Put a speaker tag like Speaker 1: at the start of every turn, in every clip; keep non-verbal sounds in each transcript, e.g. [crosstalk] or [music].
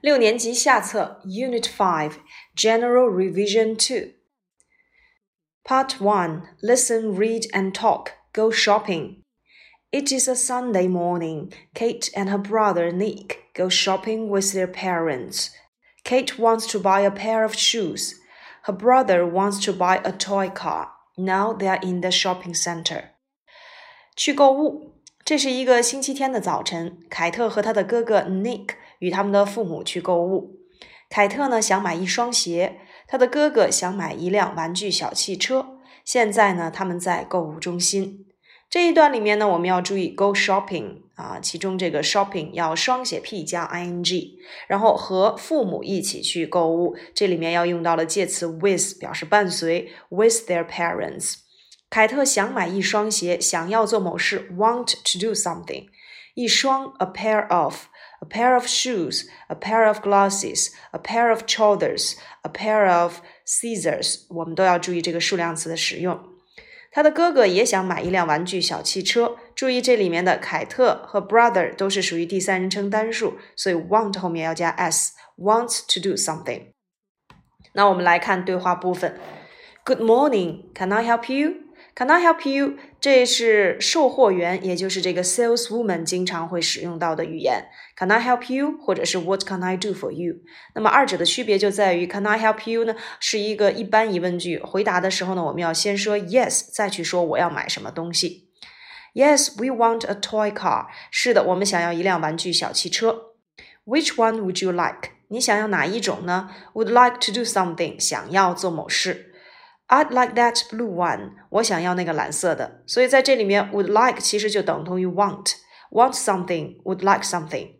Speaker 1: 六年级下册 Unit Five General Revision Two Part One Listen, Read and Talk. Go shopping. It is a Sunday morning. Kate and her brother Nick go shopping with their parents. Kate wants to buy a pair of shoes. Her brother wants to buy a toy car. Now they are in the shopping center. 去购物。这是一个星期天的早晨，凯特和他的哥哥 Nick 与他们的父母去购物。凯特呢想买一双鞋，他的哥哥想买一辆玩具小汽车。现在呢，他们在购物中心。这一段里面呢，我们要注意 go shopping 啊，其中这个 shopping 要双写 p 加 i n g，然后和父母一起去购物。这里面要用到了介词 with，表示伴随 with their parents。凯特想买一双鞋，想要做某事，want to do something。一双，a pair of，a pair of shoes，a pair of glasses，a pair of trousers，a pair of scissors。我们都要注意这个数量词的使用。他的哥哥也想买一辆玩具小汽车。注意这里面的凯特和 brother 都是属于第三人称单数，所以 want 后面要加 s，wants to do something。那我们来看对话部分。Good morning, can I help you? Can I help you？这是售货员，也就是这个 saleswoman 经常会使用到的语言。Can I help you？或者是 What can I do for you？那么二者的区别就在于，Can I help you 呢是一个一般疑问句，回答的时候呢，我们要先说 Yes，再去说我要买什么东西。Yes，we want a toy car。是的，我们想要一辆玩具小汽车。Which one would you like？你想要哪一种呢？Would like to do something，想要做某事。I'd like that blue one。我想要那个蓝色的。所以在这里面，would like 其实就等同于 want。Want something, would like something.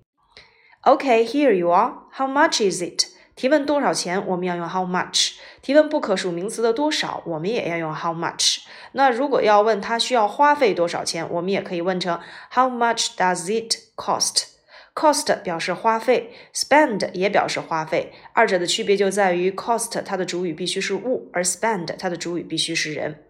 Speaker 1: Okay, here you are. How much is it? 提问多少钱，我们要用 how much。提问不可数名词的多少，我们也要用 how much。那如果要问他需要花费多少钱，我们也可以问成 How much does it Cost 表示花费，spend 也表示花费，二者的区别就在于 cost 它的主语必须是物，而 spend 它的主语必须是人。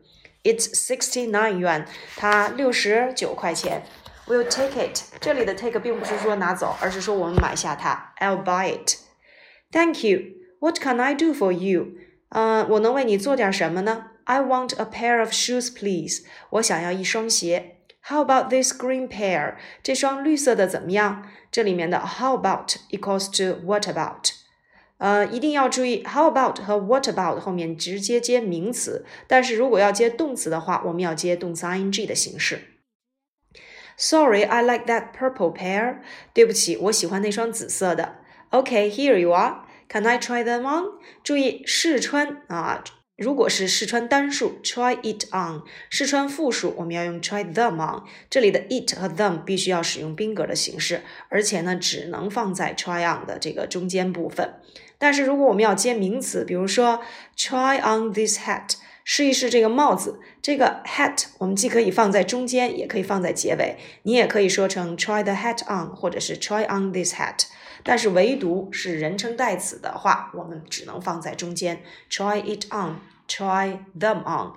Speaker 1: It's sixty nine yuan，它六十九块钱。We'll take it。这里的 take 并不是说拿走，而是说我们买下它。I'll buy it。Thank you。What can I do for you？嗯，我能为你做点什么呢？I want a pair of shoes, please。我想要一双鞋。How about this green pair？这双绿色的怎么样？这里面的 how about equals to what about？呃，一定要注意 how about 和 what about 后面直接接名词，但是如果要接动词的话，我们要接动词 ing 的形式。Sorry, I like that purple pair。对不起，我喜欢那双紫色的。Okay, here you are. Can I try them on？注意试穿啊。 如果是试穿单数，try it on；试穿复数，我们要用 try them on。这里的 it 和 them 必须要使用宾格的形式，而且呢，只能放在 try on 的这个中间部分。但是如果我们要接名词，比如说 try on this hat，试一试这个帽子。这个 hat 我们既可以放在中间，也可以放在结尾。你也可以说成 try the hat on，或者是 try on this hat。但是唯独是人称代词的话，我们只能放在中间，try it on。try them on.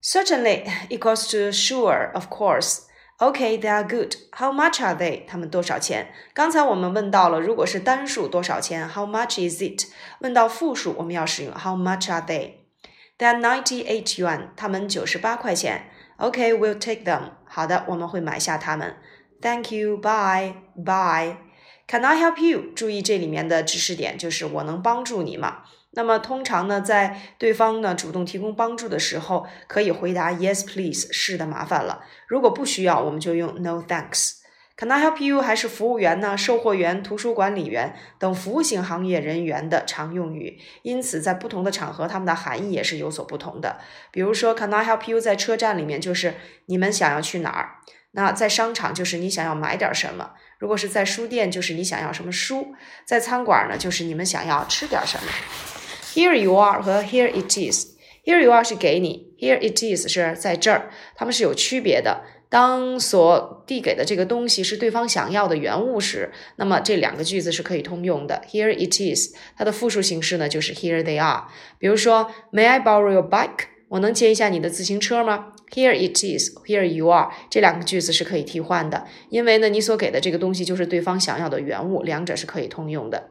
Speaker 1: Certainly equals to sure, of course. Okay, they are good. How much are they? 他们多少钱？刚才我们问到了，如果是单数多少钱？How much is it？问到复数，我们要使用 How much are they? They are ninety-eight yuan. 他们九十八块钱。OK，we'll take them. 好的，我们会买下它们。Thank you. Bye. Bye. Can I help you？注意这里面的知识点，就是我能帮助你吗？那么通常呢，在对方呢主动提供帮助的时候，可以回答 Yes, please。是的，麻烦了。如果不需要，我们就用 No, thanks。Can I help you？还是服务员呢？售货员、图书管理员等服务性行业人员的常用语。因此，在不同的场合，它们的含义也是有所不同的。比如说，Can I help you？在车站里面就是你们想要去哪儿？那在商场就是你想要买点什么？如果是在书店，就是你想要什么书？在餐馆呢，就是你们想要吃点什么？Here you are 和 Here it is。Here you are 是给你，Here it is 是在这儿，它们是有区别的。当所递给的这个东西是对方想要的原物时，那么这两个句子是可以通用的。Here it is，它的复数形式呢就是 Here they are。比如说，May I borrow your bike？我能借一下你的自行车吗？Here it is, here you are。这两个句子是可以替换的，因为呢，你所给的这个东西就是对方想要的原物，两者是可以通用的。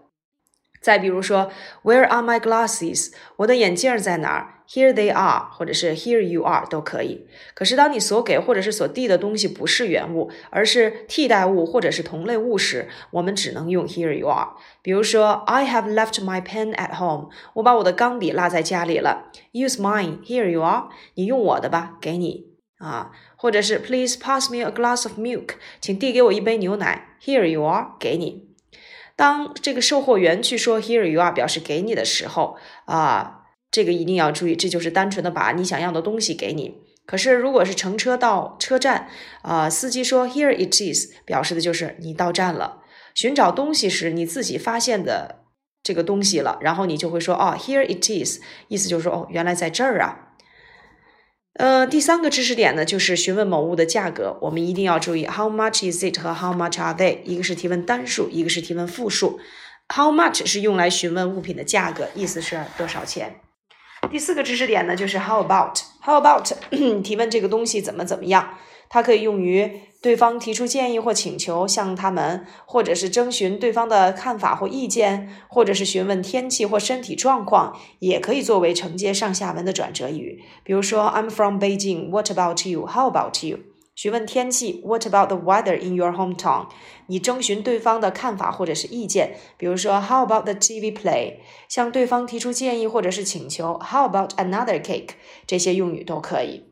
Speaker 1: 再比如说，Where are my glasses？我的眼镜在哪儿？Here they are，或者是 Here you are 都可以。可是当你所给或者是所递的东西不是原物，而是替代物或者是同类物时，我们只能用 Here you are。比如说，I have left my pen at home。我把我的钢笔落在家里了。Use mine。Here you are。你用我的吧，给你啊。或者是 Please pass me a glass of milk。请递给我一杯牛奶。Here you are。给你。当这个售货员去说 “Here you are” 表示给你的时候啊，这个一定要注意，这就是单纯的把你想要的东西给你。可是如果是乘车到车站啊，司机说 “Here it is”，表示的就是你到站了。寻找东西时你自己发现的这个东西了，然后你就会说哦，“Here it is”，意思就是说哦，原来在这儿啊。呃，第三个知识点呢，就是询问某物的价格，我们一定要注意 how much is it 和 how much are they，一个是提问单数，一个是提问复数。how much 是用来询问物品的价格，意思是多少钱。第四个知识点呢，就是 how about，how about [clears throat] 提问这个东西怎么怎么样。它可以用于对方提出建议或请求，向他们，或者是征询对方的看法或意见，或者是询问天气或身体状况，也可以作为承接上下文的转折语。比如说，I'm from Beijing. What about you? How about you? 询问天气，What about the weather in your hometown? 你征询对方的看法或者是意见。比如说，How about the TV play? 向对方提出建议或者是请求，How about another cake? 这些用语都可以。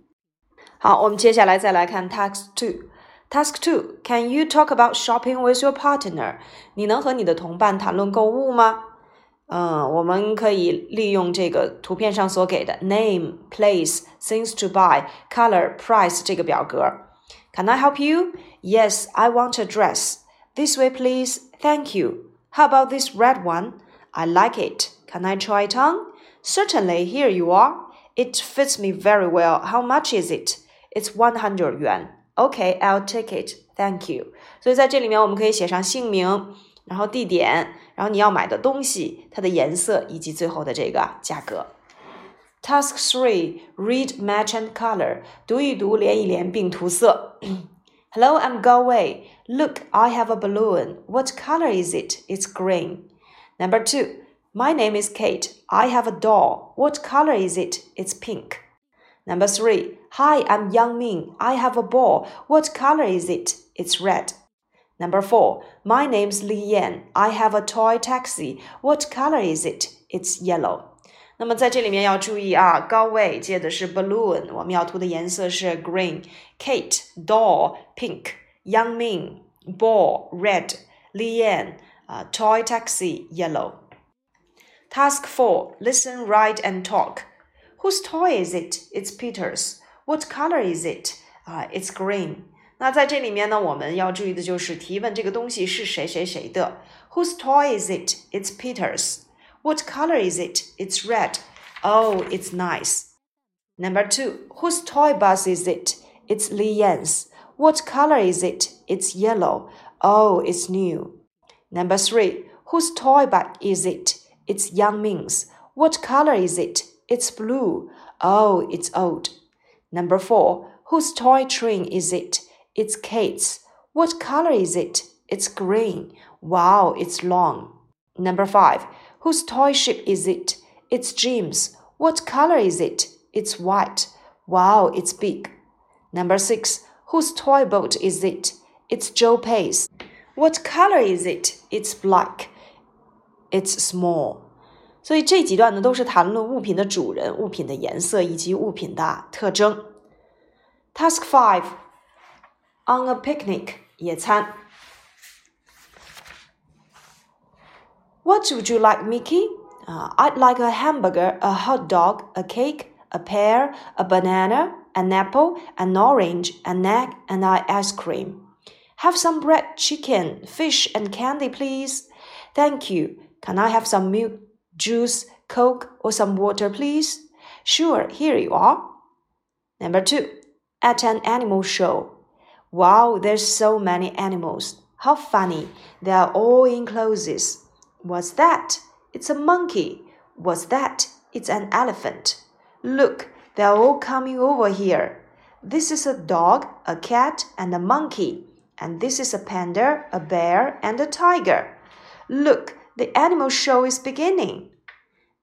Speaker 1: 好，我们接下来再来看 Task Two。Task Two, Can you talk about shopping with your partner？你能和你的同伴谈论购物吗？嗯，我们可以利用这个图片上所给的 name, place, things to buy, color, price 这个表格。Can I help you? Yes, I want a dress. This way, please. Thank you. How about this red one? I like it. Can I try it on? Certainly. Here you are. It fits me very well. How much is it? It's one hundred yuan. Okay, I'll take it. Thank you. 所以在这里面，我们可以写上姓名，然后地点，然后你要买的东西，它的颜色，以及最后的这个价格。 Task three: Read, match, and color. 读一读，连一连，并涂色。Hello, [clears throat] I'm Gao Wei. Look, I have a balloon. What color is it? It's green. Number two. My name is Kate. I have a doll. What color is it? It's pink. Number three. Hi, I'm Yang Ming. I have a ball. What color is it? It's red. Number four. My name's Li Yan. I have a toy taxi. What color is it? It's yellow. 那么在这里面要注意啊，高位接的是 balloon，我们要涂的颜色是 green。Kate doll pink。Yang Ming ball red。Li Yan 啊 toy taxi yellow。Task four listen write and talk。Whose toy is it? It's Peter's. What color is it? 啊，It's green. 那在这里面呢，我们要注意的就是提问这个东西是谁谁谁的。Whose toy is it? It's Peter's. What color is it? It's red. Oh, it's nice. Number two, whose toy bus is it? It's Li Yan's. What color is it? It's yellow. Oh, it's new. Number three, whose toy bag is it? It's Yang Ming's. What color is it? It's blue. Oh, it's old. Number four. Whose toy train is it? It's Kate's. What color is it? It's green. Wow, it's long. Number five. Whose toy ship is it? It's Jim's. What color is it? It's white. Wow, it's big. Number six. Whose toy boat is it? It's Joe Pei's. What color is it? It's black. It's small. 所以这几段呢，都是谈论物品的主人、物品的颜色以及物品的特征。Task five on a picnic, 野餐。What would you like, Mickey? Uh, I'd like a hamburger, a hot dog, a cake, a pear, a banana, an apple, an orange, an egg, and ice cream. Have some bread, chicken, fish, and candy, please. Thank you. Can I have some milk? juice, coke, or some water, please? Sure, here you are. Number two, at an animal show. Wow, there's so many animals. How funny. They are all in clothes. What's that? It's a monkey. What's that? It's an elephant. Look, They're all coming over here. This is a dog, a cat, and a monkey. And this is a panda, a bear, and a tiger. Look, the animal show is beginning.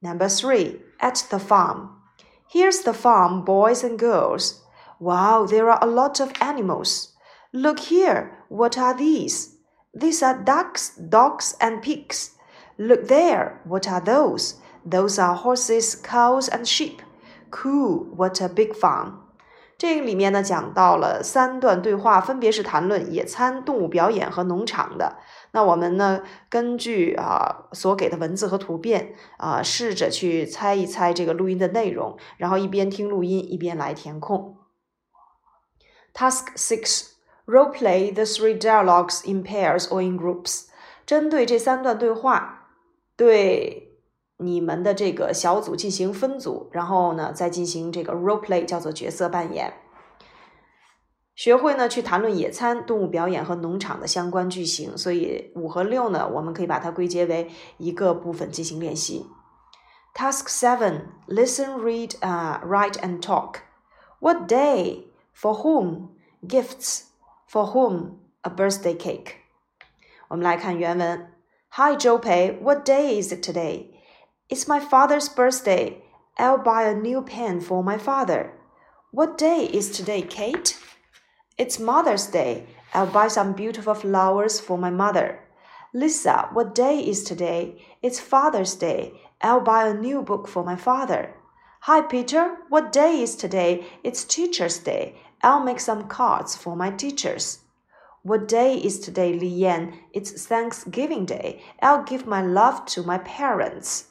Speaker 1: Number three, at the farm. Here's the farm, boys and girls. Wow, there are a lot of animals. Look here, what are these? These are ducks, dogs, and pigs. Look there, what are those? Those are horses, cows, and sheep. Cool, what a big farm. 这里面呢，讲到了三段对话，分别是谈论野餐、动物表演和农场的。那我们呢，根据啊所给的文字和图片啊，试着去猜一猜这个录音的内容，然后一边听录音一边来填空。Task six: Role play the three dialogues in pairs or in groups。针对这三段对话，对你们的这个小组进行分组，然后呢，再进行这个 role play，叫做角色扮演。学会呢去谈论野餐、动物表演和农场的相关句型，所以五和六呢，我们可以把它归结为一个部分进行练习。Task seven: Listen, read, uh, write, and talk. What day? For whom? Gifts. For whom? A birthday cake. 我们来看原文。Hi, Joe Pei. What day is it today? It's my father's birthday. I'll buy a new pen for my father. What day is today, Kate? It's Mother's Day. I'll buy some beautiful flowers for my mother. Lisa, what day is today? It's Father's Day. I'll buy a new book for my father. Hi, Peter. What day is today? It's Teacher's Day. I'll make some cards for my teachers. What day is today, Lian? It's Thanksgiving Day. I'll give my love to my parents.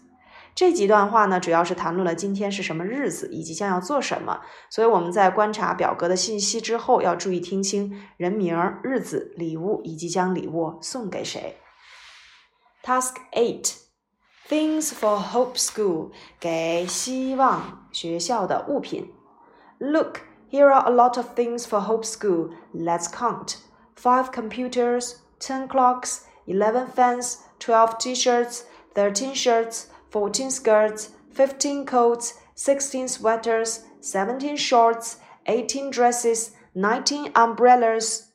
Speaker 1: 这几段话呢，主要是谈论了今天是什么日子，以及将要做什么。所以我们在观察表格的信息之后，要注意听清人名、日子、礼物以及将礼物送给谁。Task eight: Things for Hope School，给希望学校的物品。Look, here are a lot of things for Hope School. Let's count: five computers, ten clocks, eleven fans, twelve T-shirts, thirteen shirts, fourteen skirts, fifteen coats, sixteen sweaters, seventeen shorts, eighteen dresses, nineteen umbrellas,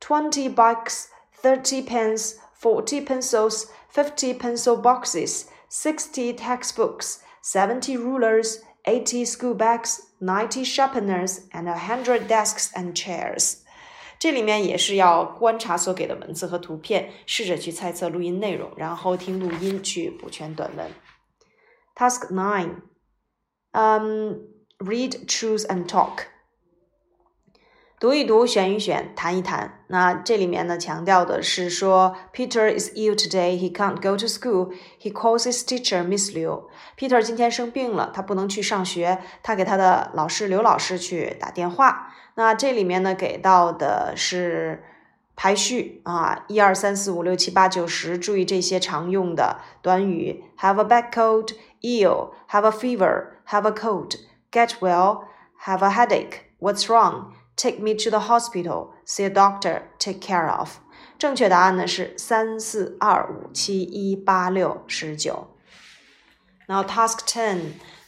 Speaker 1: twenty bikes, thirty pens, forty pencils, fifty pencil boxes, sixty textbooks, seventy rulers, eighty school bags, ninety sharpeners, and a hundred desks and chairs. 这里面也是要观察所给的文字和图片，试着去猜测录音内容，然后听录音去补全短文。Task nine，嗯，read, choose and talk。读一读，选一选，谈一谈。那这里面呢，强调的是说，Peter is ill today. He can't go to school. He calls his teacher Miss Liu. Peter 今天生病了，他不能去上学。他给他的老师刘老师去打电话。那这里面呢，给到的是排序啊，一二三四五六七八九十，注意这些常用的短语：have a bad cold, ill, have a fever, have a cold, get well, have a headache, what's wrong, take me to the hospital, see a doctor, take care of。正确答案呢是三四二五七一八六十九。然后 task ten，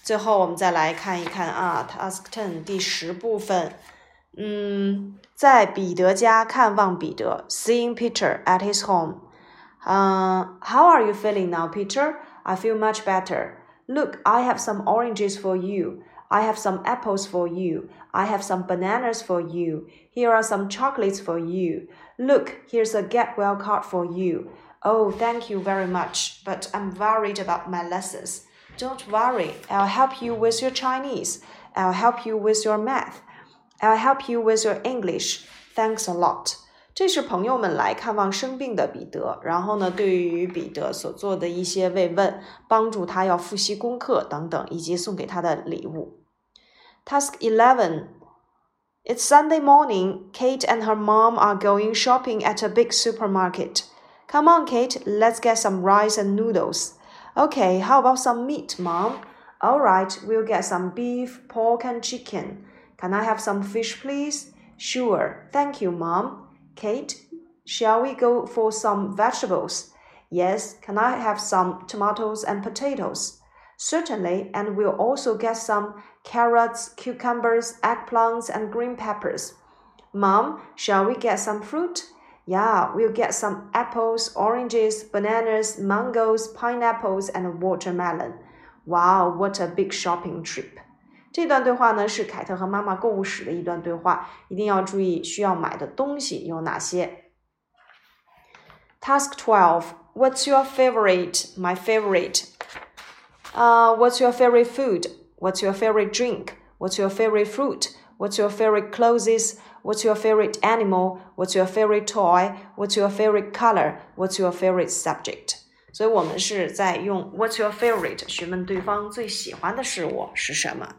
Speaker 1: 最后我们再来看一看啊，task ten 第十部分。嗯，在彼得家看望彼得，seeing Peter at his home. Uh, how are you feeling now, Peter? I feel much better. Look, I have some oranges for you. I have some apples for you. I have some bananas for you. Here are some chocolates for you. Look, here's a get well card for you. Oh, thank you very much, but I'm worried about my lessons. Don't worry, I'll help you with your Chinese. I'll help you with your math. I'll help you with your English. Thanks a lot. 这是朋友们来看望生病的彼得，然后呢，对于彼得所做的一些慰问，帮助他要复习功课等等，以及送给他的礼物。 Task eleven. It's Sunday morning. Kate and her mom are going shopping at a big supermarket. Come on, Kate, let's get some rice and noodles. Okay, how about some meat, Mom? All right, we'll get some beef, pork, and chicken. Can I have some fish, please? Sure. Thank you, Mom. Kate, shall we go for some vegetables? Yes. Can I have some tomatoes and potatoes? Certainly, and we'll also get some carrots, cucumbers, eggplants, and green peppers. Mom, shall we get some fruit? Yeah, we'll get some apples, oranges, bananas, mangoes, pineapples, and watermelon. Wow, what a big shopping trip! 这段对话呢是凯特和妈妈购物史的一段对话，一定要注意需要买的东西有哪些。Task twelve. What's your favorite? My favorite. Uh, what's your favorite food? What's your favorite drink? What's your favorite fruit? What's your favorite clothes? What's your favorite animal? What's your favorite toy? What's your favorite color? What's your favorite subject? 所以我们是在用 What's your favorite 询问对方最喜欢的事物是什么。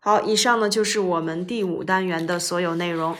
Speaker 1: 好，以上呢就是我们第五单元的所有内容。